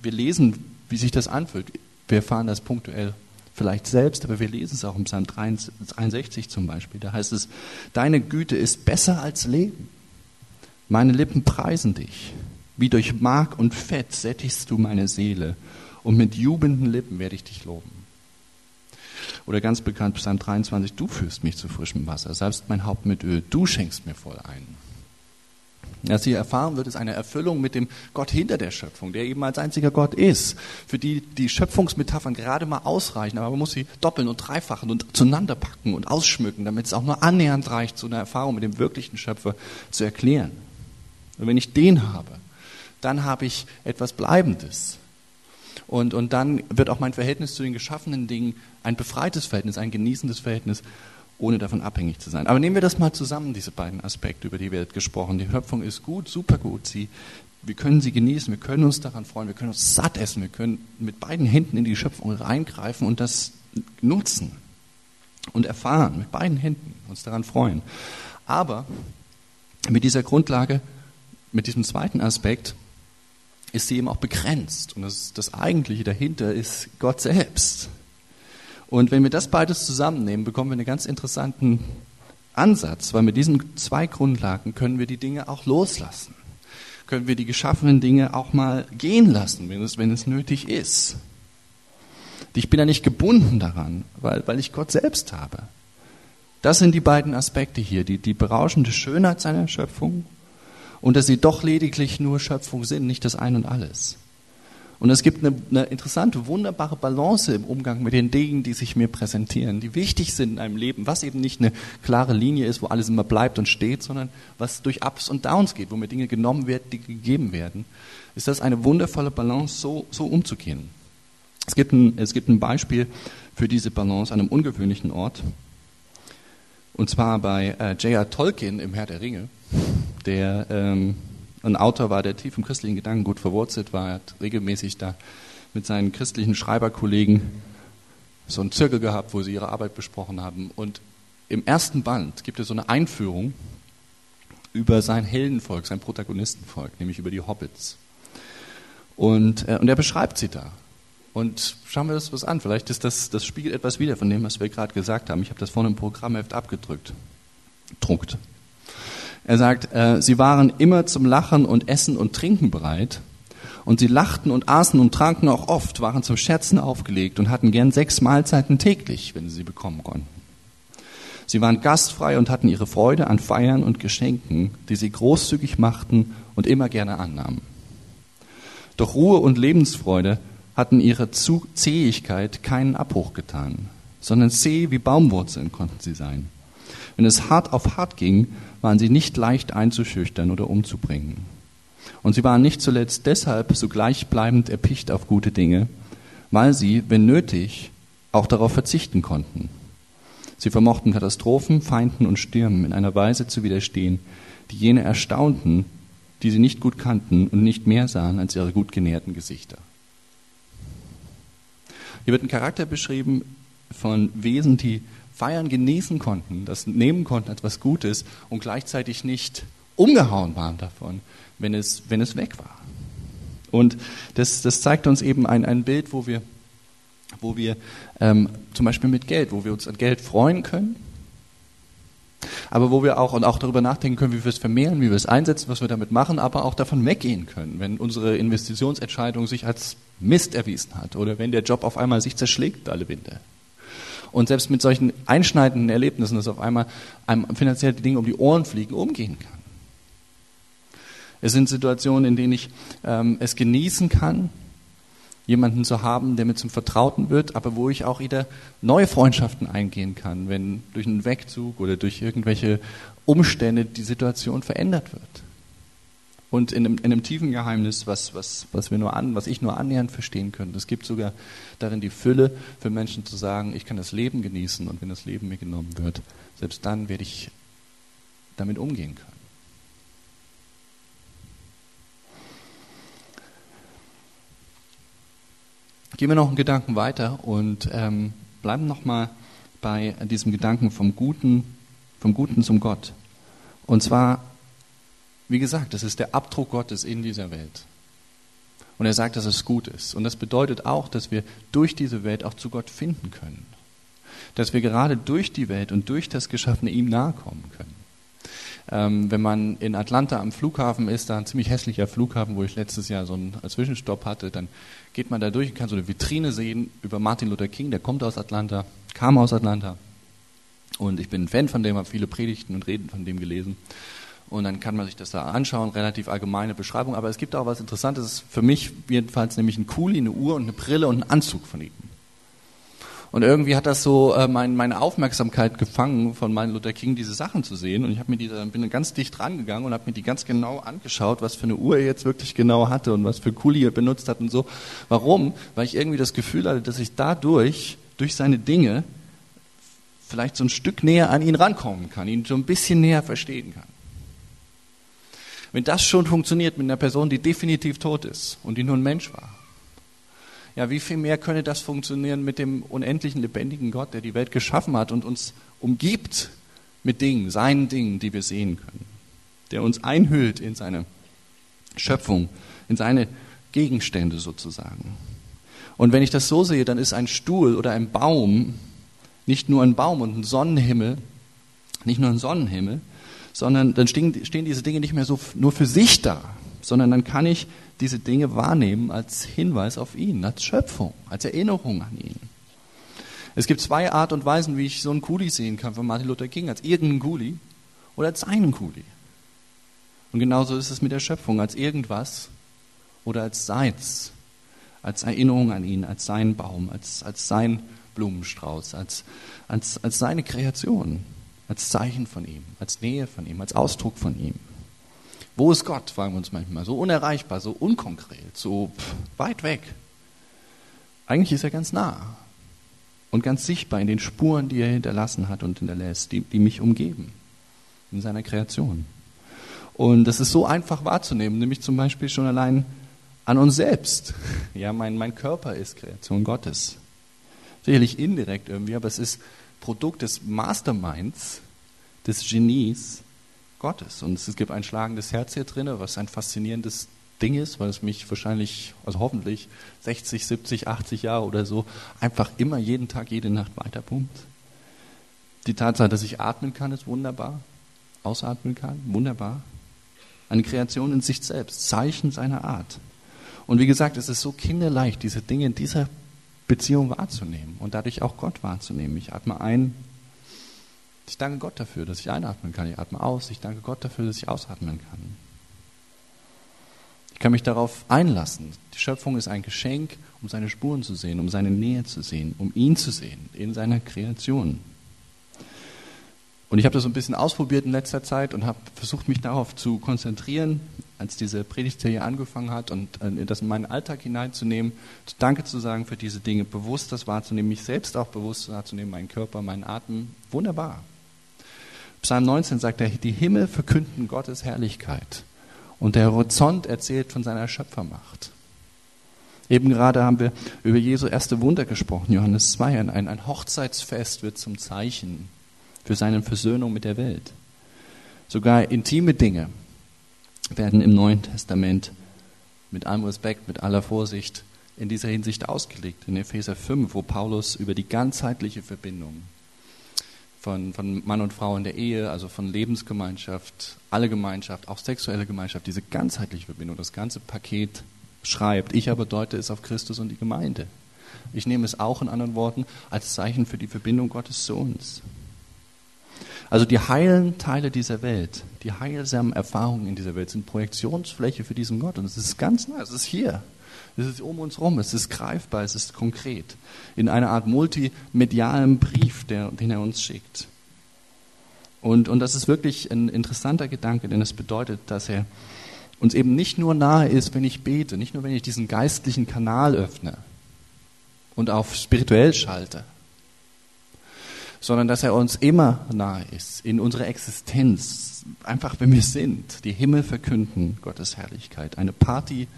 B: wir lesen, wie sich das anfühlt. Wir erfahren das punktuell vielleicht selbst, aber wir lesen es auch im Psalm 63 zum Beispiel. Da heißt es, deine Güte ist besser als Leben. Meine Lippen preisen dich. Wie durch Mark und Fett sättigst du meine Seele und mit jubelnden Lippen werde ich dich loben. Oder ganz bekannt Psalm 23, du führst mich zu frischem Wasser, salbst mein Haupt mit Öl, du schenkst mir voll ein. Was hier erfahren wird, ist eine Erfüllung mit dem Gott hinter der Schöpfung, der eben als einziger Gott ist, für die die Schöpfungsmetaphern gerade mal ausreichen, aber man muss sie doppeln und dreifachen und zueinander packen und ausschmücken, damit es auch nur annähernd reicht, so eine Erfahrung mit dem wirklichen Schöpfer zu erklären. Und wenn ich den habe, dann habe ich etwas Bleibendes. Und, und dann wird auch mein Verhältnis zu den geschaffenen Dingen ein befreites Verhältnis, ein genießendes Verhältnis, ohne davon abhängig zu sein. Aber nehmen wir das mal zusammen, diese beiden Aspekte, über die wir jetzt gesprochen. Die Schöpfung ist gut, super gut. Sie, wir können sie genießen, wir können uns daran freuen, wir können uns satt essen, wir können mit beiden Händen in die Schöpfung reingreifen und das nutzen und erfahren, mit beiden Händen uns daran freuen. Aber mit dieser Grundlage mit diesem zweiten Aspekt ist sie eben auch begrenzt. Und das, das Eigentliche dahinter ist Gott selbst. Und wenn wir das beides zusammennehmen, bekommen wir einen ganz interessanten Ansatz, weil mit diesen zwei Grundlagen können wir die Dinge auch loslassen. Können wir die geschaffenen Dinge auch mal gehen lassen, wenn es, wenn es nötig ist. Ich bin ja nicht gebunden daran, weil, weil ich Gott selbst habe. Das sind die beiden Aspekte hier, die, die berauschende Schönheit seiner Schöpfung und dass sie doch lediglich nur Schöpfung sind, nicht das Ein und alles. Und es gibt eine, eine, interessante, wunderbare Balance im Umgang mit den Dingen, die sich mir präsentieren, die wichtig sind in einem Leben, was eben nicht eine klare Linie ist, wo alles immer bleibt und steht, sondern was durch Ups und Downs geht, wo mir Dinge genommen werden, die gegeben werden. Ist das eine wundervolle Balance, so, so umzugehen? Es gibt, ein, es gibt ein Beispiel für diese Balance an einem ungewöhnlichen Ort. Und zwar bei äh, J.R. Tolkien im Herr der Ringe, der ähm, ein Autor war, der tief im christlichen Gedanken gut verwurzelt war. Er hat regelmäßig da mit seinen christlichen Schreiberkollegen so einen Zirkel gehabt, wo sie ihre Arbeit besprochen haben. Und im ersten Band gibt es so eine Einführung über sein Heldenvolk, sein Protagonistenvolk, nämlich über die Hobbits. Und, äh, und er beschreibt sie da. Und schauen wir das was an. Vielleicht ist das, das spiegelt etwas wieder von dem, was wir gerade gesagt haben. Ich habe das vorne im Programmheft abgedrückt. Druckt. Er sagt, äh, sie waren immer zum Lachen und Essen und Trinken bereit. Und sie lachten und aßen und tranken auch oft, waren zum Scherzen aufgelegt und hatten gern sechs Mahlzeiten täglich, wenn sie sie bekommen konnten. Sie waren gastfrei und hatten ihre Freude an Feiern und Geschenken, die sie großzügig machten und immer gerne annahmen. Doch Ruhe und Lebensfreude hatten ihre Zähigkeit keinen Abbruch getan, sondern zäh wie Baumwurzeln konnten sie sein. Wenn es hart auf hart ging, waren sie nicht leicht einzuschüchtern oder umzubringen. Und sie waren nicht zuletzt deshalb so gleichbleibend erpicht auf gute Dinge, weil sie, wenn nötig, auch darauf verzichten konnten. Sie vermochten Katastrophen, Feinden und Stürmen in einer Weise zu widerstehen, die jene erstaunten, die sie nicht gut kannten und nicht mehr sahen als ihre gut genährten Gesichter. Hier wird ein Charakter beschrieben von Wesen, die feiern, genießen konnten, das nehmen konnten als was Gutes und gleichzeitig nicht umgehauen waren davon, wenn es, wenn es weg war. Und das, das zeigt uns eben ein, ein Bild, wo wir, wo wir ähm, zum Beispiel mit Geld, wo wir uns an Geld freuen können, aber wo wir auch und auch darüber nachdenken können, wie wir es vermehren, wie wir es einsetzen, was wir damit machen, aber auch davon weggehen können, wenn unsere Investitionsentscheidung sich als Mist erwiesen hat oder wenn der Job auf einmal sich zerschlägt alle Winde. Und selbst mit solchen einschneidenden Erlebnissen, dass auf einmal einem finanziell die Dinge um die Ohren fliegen, umgehen kann. Es sind Situationen, in denen ich ähm, es genießen kann, jemanden zu haben, der mir zum Vertrauten wird, aber wo ich auch wieder neue Freundschaften eingehen kann, wenn durch einen Wegzug oder durch irgendwelche Umstände die Situation verändert wird. Und in einem, in einem tiefen Geheimnis, was, was, was, wir nur an, was ich nur annähernd verstehen könnte. Es gibt sogar darin die Fülle für Menschen zu sagen, ich kann das Leben genießen und wenn das Leben mir genommen wird, selbst dann werde ich damit umgehen können. Gehen wir noch einen Gedanken weiter und ähm, bleiben nochmal bei diesem Gedanken vom Guten, vom Guten zum Gott. Und zwar, wie gesagt, das ist der Abdruck Gottes in dieser Welt. Und er sagt, dass es gut ist. Und das bedeutet auch, dass wir durch diese Welt auch zu Gott finden können. Dass wir gerade durch die Welt und durch das Geschaffene ihm nahe kommen können. Ähm, wenn man in Atlanta am Flughafen ist, da ein ziemlich hässlicher Flughafen, wo ich letztes Jahr so einen Zwischenstopp hatte, dann geht man da durch und kann so eine Vitrine sehen über Martin Luther King, der kommt aus Atlanta, kam aus Atlanta. Und ich bin ein Fan von dem, habe viele Predigten und Reden von dem gelesen. Und dann kann man sich das da anschauen, relativ allgemeine Beschreibung. Aber es gibt auch was Interessantes, für mich jedenfalls nämlich ein Kuli, eine Uhr und eine Brille und einen Anzug von ihm. Und irgendwie hat das so äh, mein, meine Aufmerksamkeit gefangen, von Martin Luther King diese Sachen zu sehen. Und ich habe mir diese, bin ganz dicht rangegangen und habe mir die ganz genau angeschaut, was für eine Uhr er jetzt wirklich genau hatte und was für Kuli er benutzt hat und so. Warum? Weil ich irgendwie das Gefühl hatte, dass ich dadurch, durch seine Dinge, vielleicht so ein Stück näher an ihn rankommen kann, ihn so ein bisschen näher verstehen kann. Wenn das schon funktioniert mit einer Person, die definitiv tot ist und die nur ein Mensch war, ja, wie viel mehr könne das funktionieren mit dem unendlichen, lebendigen Gott, der die Welt geschaffen hat und uns umgibt mit Dingen, seinen Dingen, die wir sehen können, der uns einhüllt in seine Schöpfung, in seine Gegenstände sozusagen. Und wenn ich das so sehe, dann ist ein Stuhl oder ein Baum nicht nur ein Baum und ein Sonnenhimmel, nicht nur ein Sonnenhimmel, sondern dann stehen, stehen diese Dinge nicht mehr so nur für sich da, sondern dann kann ich diese Dinge wahrnehmen als Hinweis auf ihn, als Schöpfung, als Erinnerung an ihn. Es gibt zwei Art und Weisen, wie ich so einen Kuli sehen kann von Martin Luther King, als irgendeinen Kuli oder als seinen Kuli. Und genauso ist es mit der Schöpfung, als irgendwas oder als seins, als Erinnerung an ihn, als seinen Baum, als, als sein Blumenstrauß, als, als, als seine Kreation, als Zeichen von ihm, als Nähe von ihm, als Ausdruck von ihm. Wo ist Gott, fragen wir uns manchmal, so unerreichbar, so unkonkret, so weit weg. Eigentlich ist er ganz nah und ganz sichtbar in den Spuren, die er hinterlassen hat und hinterlässt, die, die mich umgeben, in seiner Kreation. Und das ist so einfach wahrzunehmen, nämlich zum Beispiel schon allein an uns selbst. Ja, mein, mein Körper ist Kreation Gottes. Sicherlich indirekt irgendwie, aber es ist Produkt des Masterminds, des Genies Gottes. Und es gibt ein schlagendes Herz hier drin, was ein faszinierendes Ding ist, weil es mich wahrscheinlich, also hoffentlich 60, 70, 80 Jahre oder so, einfach immer jeden Tag, jede Nacht weiterpumpt. Die Tatsache, dass ich atmen kann, ist wunderbar. Ausatmen kann, wunderbar. Eine Kreation in sich selbst, Zeichen seiner Art. Und wie gesagt, es ist so kinderleicht, diese Dinge in dieser Beziehung wahrzunehmen und dadurch auch Gott wahrzunehmen. Ich atme ein. Ich danke Gott dafür, dass ich einatmen kann. Ich atme aus. Ich danke Gott dafür, dass ich ausatmen kann. Ich kann mich darauf einlassen. Die Schöpfung ist ein Geschenk, um seine Spuren zu sehen, um seine Nähe zu sehen, um ihn zu sehen in seiner Kreation. Und ich habe das so ein bisschen ausprobiert in letzter Zeit und habe versucht, mich darauf zu konzentrieren, als diese Predigtserie angefangen hat und äh, das in meinen Alltag hineinzunehmen, Danke zu sagen für diese Dinge, bewusst das wahrzunehmen, mich selbst auch bewusst wahrzunehmen, meinen Körper, meinen Atem. Wunderbar. Psalm 19 sagt er, die Himmel verkünden Gottes Herrlichkeit und der Horizont erzählt von seiner Schöpfermacht. Eben gerade haben wir über Jesu erste Wunder gesprochen, Johannes 2. Ein, ein Hochzeitsfest wird zum Zeichen für seine Versöhnung mit der Welt. Sogar intime Dinge werden im Neuen Testament mit allem Respekt, mit aller Vorsicht in dieser Hinsicht ausgelegt. In Epheser 5, wo Paulus über die ganzheitliche Verbindung von, von Mann und Frau in der Ehe, also von Lebensgemeinschaft, alle Gemeinschaft, auch sexuelle Gemeinschaft, diese ganzheitliche Verbindung, das ganze Paket schreibt. Ich aber deute es auf Christus und die Gemeinde. Ich nehme es auch in anderen Worten als Zeichen für die Verbindung Gottes zu uns. Also die heilen Teile dieser Welt, die heilsamen Erfahrungen in dieser Welt sind Projektionsfläche für diesen Gott. Und es ist ganz nah, es ist hier. Es ist um uns rum, es ist greifbar, es ist konkret. In einer Art multimedialen Brief, der, den er uns schickt. Und, und das ist wirklich ein interessanter Gedanke, denn es bedeutet, dass er uns eben nicht nur nahe ist, wenn ich bete, nicht nur, wenn ich diesen geistlichen Kanal öffne und auf spirituell schalte, sondern dass er uns immer nahe ist, in unserer Existenz, einfach wenn wir sind. Die Himmel verkünden Gottes Herrlichkeit. Eine Party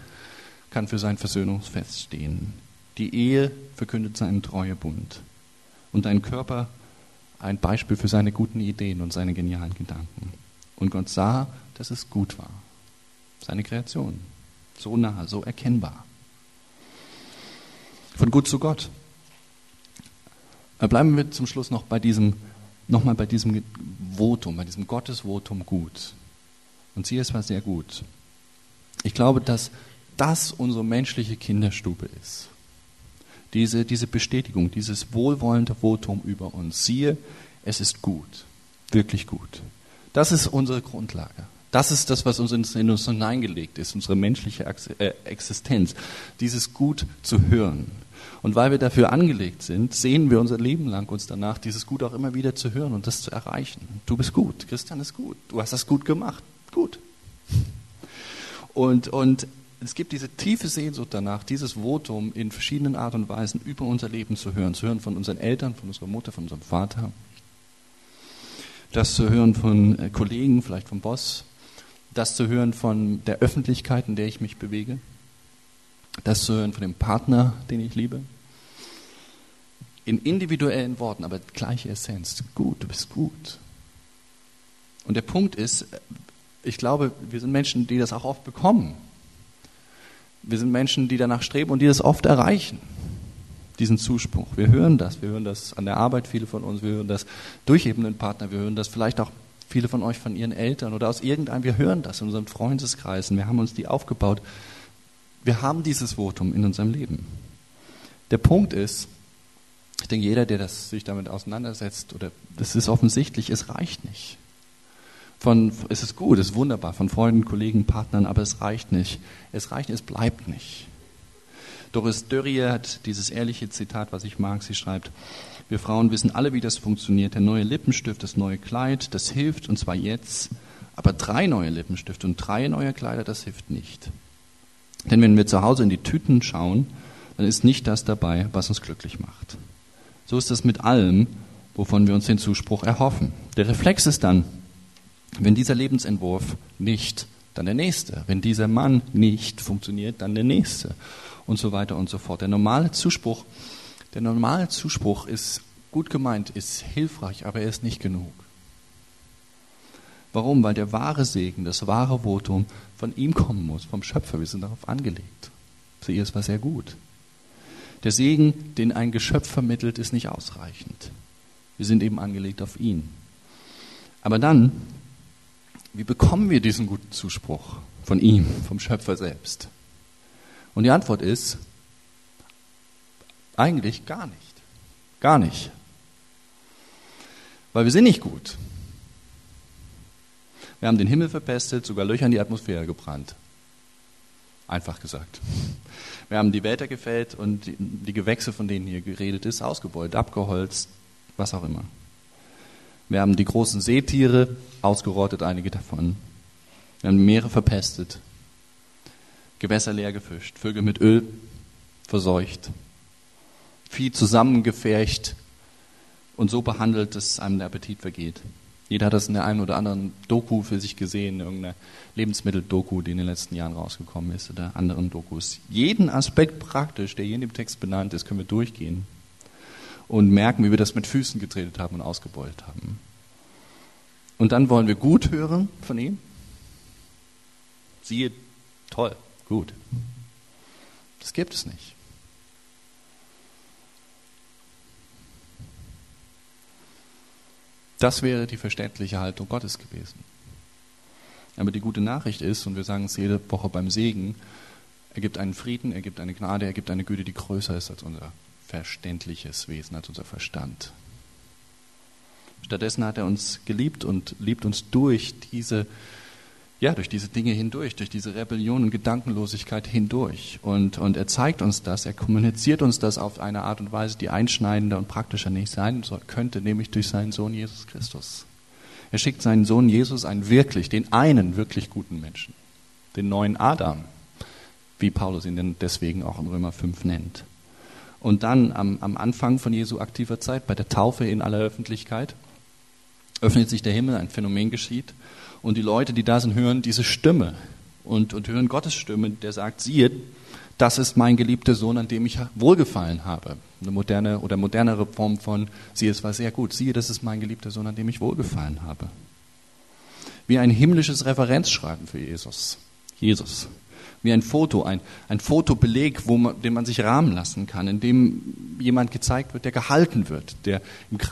B: kann für sein Versöhnungsfest stehen. Die Ehe verkündet seinen Treuebund. Und dein Körper ein Beispiel für seine guten Ideen und seine genialen Gedanken. Und Gott sah, dass es gut war. Seine Kreation. So nah, so erkennbar. Von gut zu Gott. Bleiben wir zum Schluss noch bei diesem, nochmal bei diesem Votum, bei diesem Gottesvotum gut. Und sie es war sehr gut. Ich glaube, dass das unsere menschliche Kinderstube ist. Diese, diese Bestätigung, dieses wohlwollende Votum über uns. Siehe, es ist gut. Wirklich gut. Das ist unsere Grundlage. Das ist das, was uns in uns hineingelegt ist, unsere menschliche äh, Existenz. Dieses Gut zu hören. Und weil wir dafür angelegt sind, sehen wir unser Leben lang uns danach, dieses Gut auch immer wieder zu hören und das zu erreichen. Du bist gut, Christian ist gut, du hast das gut gemacht, gut. Und, und es gibt diese tiefe Sehnsucht danach, dieses Votum in verschiedenen Art und Weisen über unser Leben zu hören. Zu hören von unseren Eltern, von unserer Mutter, von unserem Vater. Das zu hören von äh, Kollegen, vielleicht vom Boss. Das zu hören von der Öffentlichkeit, in der ich mich bewege das zu hören von dem Partner, den ich liebe. In individuellen Worten, aber gleiche Essenz. Gut, du bist gut. Und der Punkt ist, ich glaube, wir sind Menschen, die das auch oft bekommen. Wir sind Menschen, die danach streben und die das oft erreichen. Diesen Zuspruch. Wir hören das. Wir hören das an der Arbeit, viele von uns. Wir hören das durch eben einen Partner. Wir hören das vielleicht auch viele von euch von ihren Eltern oder aus irgendeinem. Wir hören das in unseren Freundeskreisen. Wir haben uns die aufgebaut. Wir haben dieses Votum in unserem Leben. Der Punkt ist, ich denke, jeder, der das, sich damit auseinandersetzt, oder das ist offensichtlich, es reicht nicht. Von, es ist gut, es ist wunderbar, von Freunden, Kollegen, Partnern, aber es reicht nicht. Es reicht, es bleibt nicht. Doris Dörrier hat dieses ehrliche Zitat, was ich mag. Sie schreibt, wir Frauen wissen alle, wie das funktioniert. Der neue Lippenstift, das neue Kleid, das hilft, und zwar jetzt. Aber drei neue Lippenstifte und drei neue Kleider, das hilft nicht. Denn wenn wir zu Hause in die Tüten schauen, dann ist nicht das dabei, was uns glücklich macht. So ist es mit allem, wovon wir uns den Zuspruch erhoffen. Der Reflex ist dann, wenn dieser Lebensentwurf nicht, dann der nächste. Wenn dieser Mann nicht funktioniert, dann der nächste. Und so weiter und so fort. Der normale Zuspruch, der normale Zuspruch ist gut gemeint, ist hilfreich, aber er ist nicht genug. Warum? Weil der wahre Segen, das wahre Votum von ihm kommen muss, vom Schöpfer. Wir sind darauf angelegt. Für ihr ist was sehr gut. Der Segen, den ein Geschöpf vermittelt, ist nicht ausreichend. Wir sind eben angelegt auf ihn. Aber dann, wie bekommen wir diesen guten Zuspruch von ihm, vom Schöpfer selbst? Und die Antwort ist, eigentlich gar nicht. Gar nicht. Weil wir sind nicht gut. Wir haben den Himmel verpestet, sogar Löcher in die Atmosphäre gebrannt. Einfach gesagt. Wir haben die Wälder gefällt und die Gewächse, von denen hier geredet ist, ausgebeutet, abgeholzt, was auch immer. Wir haben die großen Seetiere ausgerottet, einige davon. Wir haben Meere verpestet, Gewässer leer gefischt, Vögel mit Öl verseucht, Vieh zusammengefärcht und so behandelt, dass einem der Appetit vergeht. Jeder hat das in der einen oder anderen Doku für sich gesehen, irgendeiner Lebensmitteldoku, die in den letzten Jahren rausgekommen ist, oder anderen Dokus. Jeden Aspekt praktisch, der hier in dem Text benannt ist, können wir durchgehen und merken, wie wir das mit Füßen getretet haben und ausgebeutet haben. Und dann wollen wir gut hören von ihm. Siehe, toll, gut. Das gibt es nicht. Das wäre die verständliche Haltung Gottes gewesen. Aber die gute Nachricht ist, und wir sagen es jede Woche beim Segen, er gibt einen Frieden, er gibt eine Gnade, er gibt eine Güte, die größer ist als unser verständliches Wesen, als unser Verstand. Stattdessen hat er uns geliebt und liebt uns durch diese ja, durch diese Dinge hindurch, durch diese Rebellion und Gedankenlosigkeit hindurch. Und, und er zeigt uns das, er kommuniziert uns das auf eine Art und Weise, die einschneidender und praktischer nicht sein könnte, nämlich durch seinen Sohn Jesus Christus. Er schickt seinen Sohn Jesus einen wirklich, den einen wirklich guten Menschen, den neuen Adam, wie Paulus ihn denn deswegen auch in Römer 5 nennt. Und dann am, am Anfang von Jesu aktiver Zeit, bei der Taufe in aller Öffentlichkeit, öffnet sich der Himmel, ein Phänomen geschieht und die Leute, die da sind, hören diese Stimme und, und hören Gottes Stimme, der sagt, siehe, das ist mein geliebter Sohn, an dem ich wohlgefallen habe. Eine moderne oder modernere Form von, siehe, es war sehr gut. Siehe, das ist mein geliebter Sohn, an dem ich wohlgefallen habe. Wie ein himmlisches Referenzschreiben für Jesus. Jesus wie ein Foto, ein, ein Fotobeleg, wo man, den man sich rahmen lassen kann, in dem jemand gezeigt wird, der gehalten wird, der,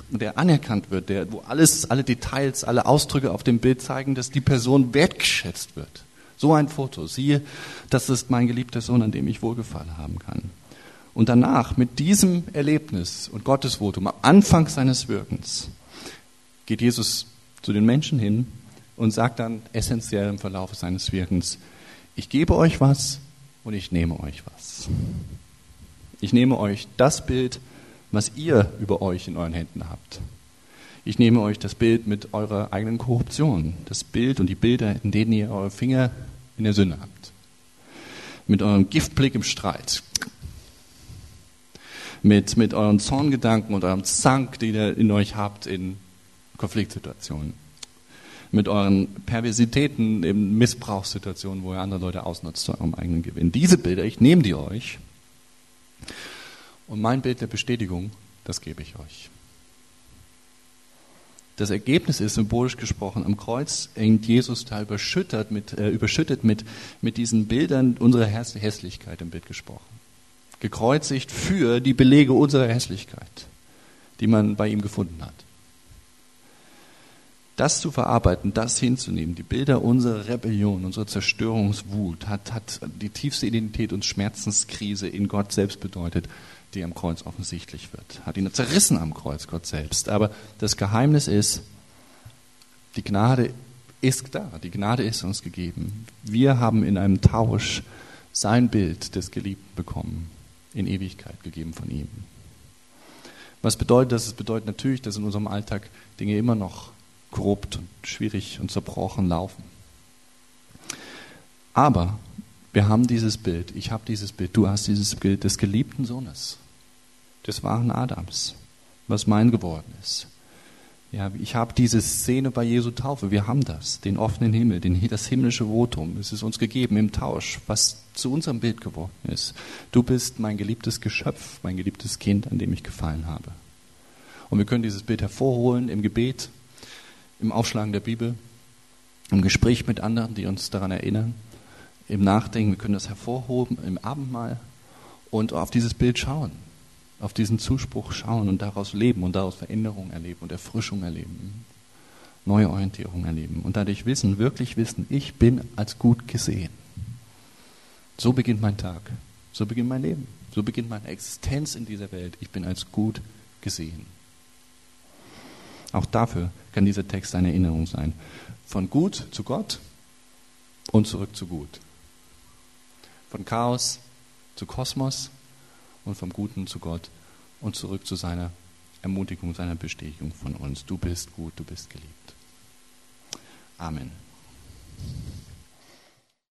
B: der anerkannt wird, der, wo alles, alle Details, alle Ausdrücke auf dem Bild zeigen, dass die Person wertgeschätzt wird. So ein Foto. Siehe, das ist mein geliebter Sohn, an dem ich Wohlgefallen haben kann. Und danach, mit diesem Erlebnis und Gottesvotum, am Anfang seines Wirkens, geht Jesus zu den Menschen hin und sagt dann essentiell im Verlauf seines Wirkens, ich gebe euch was und ich nehme euch was. Ich nehme euch das Bild, was ihr über euch in euren Händen habt. Ich nehme euch das Bild mit eurer eigenen Korruption, das Bild und die Bilder, in denen ihr eure Finger in der Sünde habt. Mit eurem Giftblick im Streit. Mit, mit euren Zorngedanken und eurem Zank, den ihr in euch habt in Konfliktsituationen mit euren Perversitäten in Missbrauchssituationen, wo ihr andere Leute ausnutzt zu eurem eigenen Gewinn. Diese Bilder, ich nehme die euch und mein Bild der Bestätigung, das gebe ich euch. Das Ergebnis ist symbolisch gesprochen, am Kreuz hängt Jesus da überschüttet mit, äh, überschüttet mit, mit diesen Bildern unserer Hässlichkeit im Bild gesprochen. Gekreuzigt für die Belege unserer Hässlichkeit, die man bei ihm gefunden hat das zu verarbeiten, das hinzunehmen, die Bilder unserer Rebellion, unserer Zerstörungswut, hat, hat die tiefste Identität und Schmerzenskrise in Gott selbst bedeutet, die am Kreuz offensichtlich wird. Hat ihn zerrissen am Kreuz, Gott selbst. Aber das Geheimnis ist, die Gnade ist da, die Gnade ist uns gegeben. Wir haben in einem Tausch sein Bild des Geliebten bekommen. in Ewigkeit gegeben von ihm. Was bedeutet das? Es bedeutet natürlich, dass in unserem Alltag Dinge immer noch korrupt und schwierig und zerbrochen laufen. Aber wir haben dieses Bild, ich habe dieses Bild, du hast dieses Bild des geliebten Sohnes, des wahren Adams, was mein geworden ist. Ja, ich habe diese Szene bei Jesu Taufe, wir haben das, den offenen Himmel, den, das himmlische Votum, es ist uns gegeben im Tausch, was zu unserem Bild geworden ist. Du bist mein geliebtes Geschöpf, mein geliebtes Kind, an dem ich gefallen habe. Und wir können dieses Bild hervorholen im Gebet, im Aufschlagen der Bibel, im Gespräch mit anderen, die uns daran erinnern, im Nachdenken, wir können das hervorhoben im Abendmahl und auf dieses Bild schauen auf diesen Zuspruch schauen und daraus leben und daraus Veränderung erleben und Erfrischung erleben, neue Orientierung erleben und dadurch wissen, wirklich wissen, ich bin als gut gesehen. So beginnt mein Tag, so beginnt mein Leben, so beginnt meine Existenz in dieser Welt. Ich bin als gut gesehen. Auch dafür kann dieser Text eine Erinnerung sein. Von gut zu Gott und zurück zu gut. Von Chaos zu Kosmos und vom Guten zu Gott und zurück zu seiner Ermutigung, seiner Bestätigung von uns. Du bist gut, du bist geliebt. Amen.